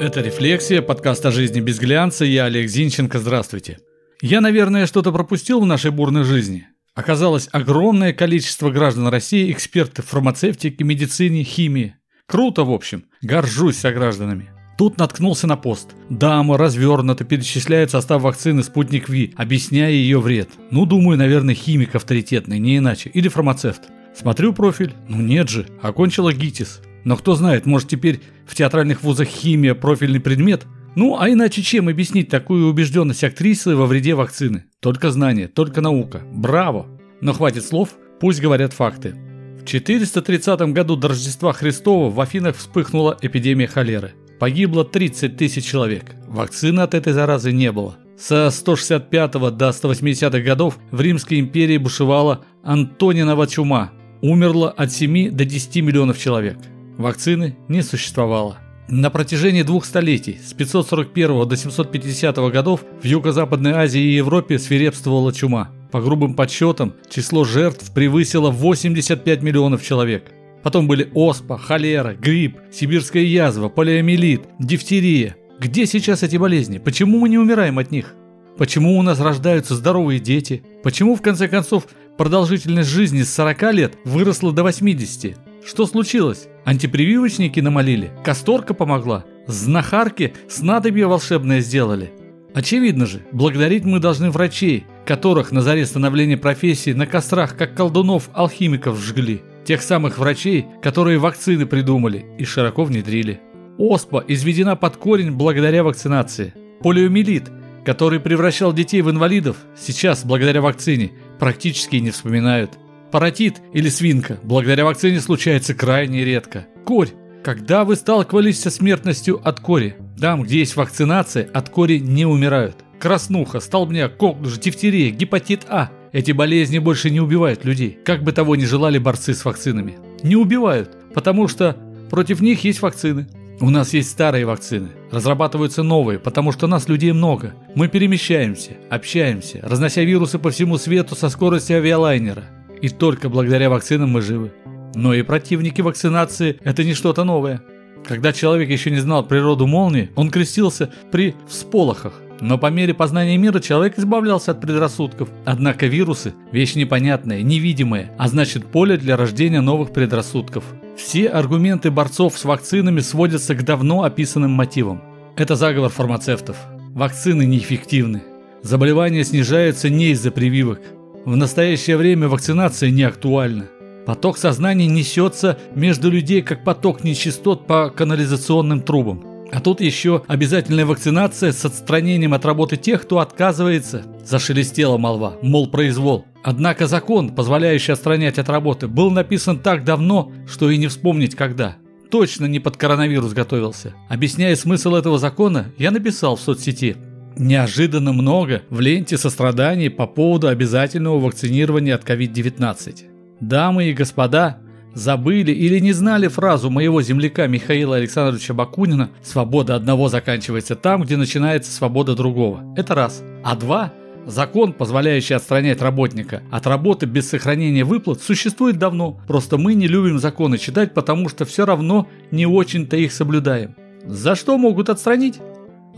Это «Рефлексия», подкаст о жизни без глянца. Я Олег Зинченко. Здравствуйте. Я, наверное, что-то пропустил в нашей бурной жизни. Оказалось, огромное количество граждан России – эксперты в фармацевтике, медицине, химии. Круто, в общем. Горжусь согражданами. Тут наткнулся на пост. Дама развернуто перечисляет состав вакцины «Спутник Ви», объясняя ее вред. Ну, думаю, наверное, химик авторитетный, не иначе. Или фармацевт. Смотрю профиль. Ну нет же, окончила ГИТИС. Но кто знает, может теперь в театральных вузах химия – профильный предмет? Ну, а иначе чем объяснить такую убежденность актрисы во вреде вакцины? Только знание, только наука. Браво! Но хватит слов, пусть говорят факты. В 430 году до Рождества Христова в Афинах вспыхнула эпидемия холеры. Погибло 30 тысяч человек. Вакцины от этой заразы не было. Со 165 до 180-х годов в Римской империи бушевала Антонинова чума. Умерло от 7 до 10 миллионов человек. Вакцины не существовало. На протяжении двух столетий, с 541 до 750 годов, в Юго-Западной Азии и Европе свирепствовала чума. По грубым подсчетам, число жертв превысило 85 миллионов человек. Потом были оспа, холера, грипп, сибирская язва, полиомиелит, дифтерия. Где сейчас эти болезни? Почему мы не умираем от них? Почему у нас рождаются здоровые дети? Почему, в конце концов, продолжительность жизни с 40 лет выросла до 80? Что случилось? Антипрививочники намолили? Касторка помогла? Знахарки снадобье волшебное сделали? Очевидно же, благодарить мы должны врачей, которых на заре становления профессии на кострах, как колдунов-алхимиков, жгли. Тех самых врачей, которые вакцины придумали и широко внедрили. Оспа изведена под корень благодаря вакцинации. Полиомиелит, который превращал детей в инвалидов, сейчас, благодаря вакцине, практически не вспоминают. Паротит или свинка благодаря вакцине случается крайне редко. Корь. Когда вы сталкивались со смертностью от кори? Там, где есть вакцинация, от кори не умирают. Краснуха, столбняк, коклюш, дифтерия, гепатит А. Эти болезни больше не убивают людей, как бы того ни желали борцы с вакцинами. Не убивают, потому что против них есть вакцины. У нас есть старые вакцины, разрабатываются новые, потому что нас людей много. Мы перемещаемся, общаемся, разнося вирусы по всему свету со скоростью авиалайнера. И только благодаря вакцинам мы живы. Но и противники вакцинации – это не что-то новое. Когда человек еще не знал природу молнии, он крестился при всполохах. Но по мере познания мира человек избавлялся от предрассудков. Однако вирусы – вещь непонятная, невидимая, а значит поле для рождения новых предрассудков. Все аргументы борцов с вакцинами сводятся к давно описанным мотивам. Это заговор фармацевтов. Вакцины неэффективны. Заболевания снижаются не из-за прививок, в настоящее время вакцинация не актуальна. Поток сознания несется между людей, как поток нечистот по канализационным трубам. А тут еще обязательная вакцинация с отстранением от работы тех, кто отказывается. Зашелестела молва, мол, произвол. Однако закон, позволяющий отстранять от работы, был написан так давно, что и не вспомнить когда. Точно не под коронавирус готовился. Объясняя смысл этого закона, я написал в соцсети – Неожиданно много в ленте состраданий по поводу обязательного вакцинирования от COVID-19. Дамы и господа, забыли или не знали фразу моего земляка Михаила Александровича Бакунина «Свобода одного заканчивается там, где начинается свобода другого». Это раз. А два – Закон, позволяющий отстранять работника от работы без сохранения выплат, существует давно. Просто мы не любим законы читать, потому что все равно не очень-то их соблюдаем. За что могут отстранить?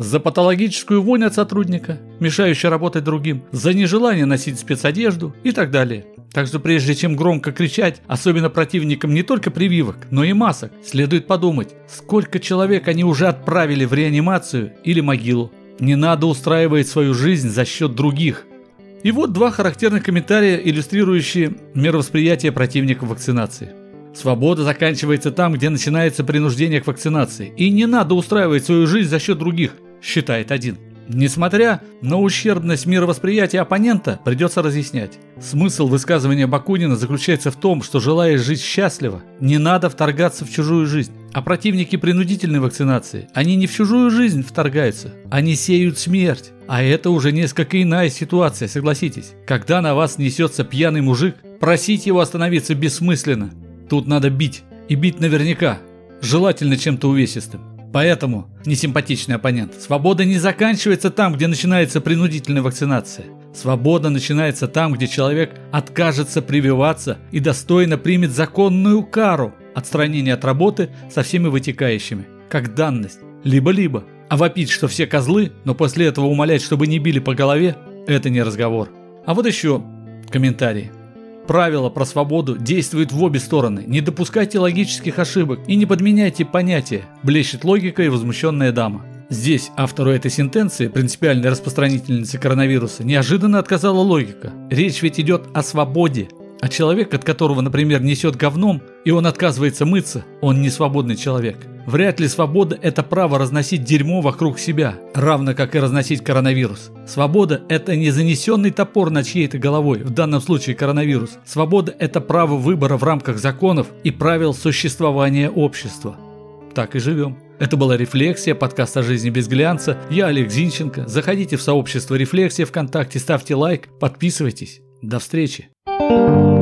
За патологическую вонь от сотрудника, мешающую работать другим, за нежелание носить спецодежду и так далее. Так что прежде чем громко кричать, особенно противникам не только прививок, но и масок, следует подумать, сколько человек они уже отправили в реанимацию или могилу. Не надо устраивать свою жизнь за счет других. И вот два характерных комментария, иллюстрирующие мировосприятие противников вакцинации. Свобода заканчивается там, где начинается принуждение к вакцинации. И не надо устраивать свою жизнь за счет других считает один. Несмотря на ущербность мировосприятия оппонента, придется разъяснять. Смысл высказывания Бакунина заключается в том, что желая жить счастливо, не надо вторгаться в чужую жизнь. А противники принудительной вакцинации, они не в чужую жизнь вторгаются, они сеют смерть. А это уже несколько иная ситуация, согласитесь. Когда на вас несется пьяный мужик, просить его остановиться бессмысленно. Тут надо бить, и бить наверняка, желательно чем-то увесистым. Поэтому, несимпатичный оппонент, свобода не заканчивается там, где начинается принудительная вакцинация. Свобода начинается там, где человек откажется прививаться и достойно примет законную кару отстранения от работы со всеми вытекающими, как данность. Либо-либо. А вопить, что все козлы, но после этого умолять, чтобы не били по голове, это не разговор. А вот еще комментарий. Правило про свободу действует в обе стороны. Не допускайте логических ошибок и не подменяйте понятия, блещет логика и возмущенная дама. Здесь автору этой сентенции, принципиальной распространительницы коронавируса, неожиданно отказала логика. Речь ведь идет о свободе, а человек, от которого, например, несет говном, и он отказывается мыться, он не свободный человек. Вряд ли свобода – это право разносить дерьмо вокруг себя, равно как и разносить коронавирус. Свобода – это не занесенный топор над чьей-то головой, в данном случае коронавирус. Свобода – это право выбора в рамках законов и правил существования общества. Так и живем. Это была «Рефлексия», подкаст о жизни без глянца. Я Олег Зинченко. Заходите в сообщество «Рефлексия» ВКонтакте, ставьте лайк, подписывайтесь. До встречи. Thank you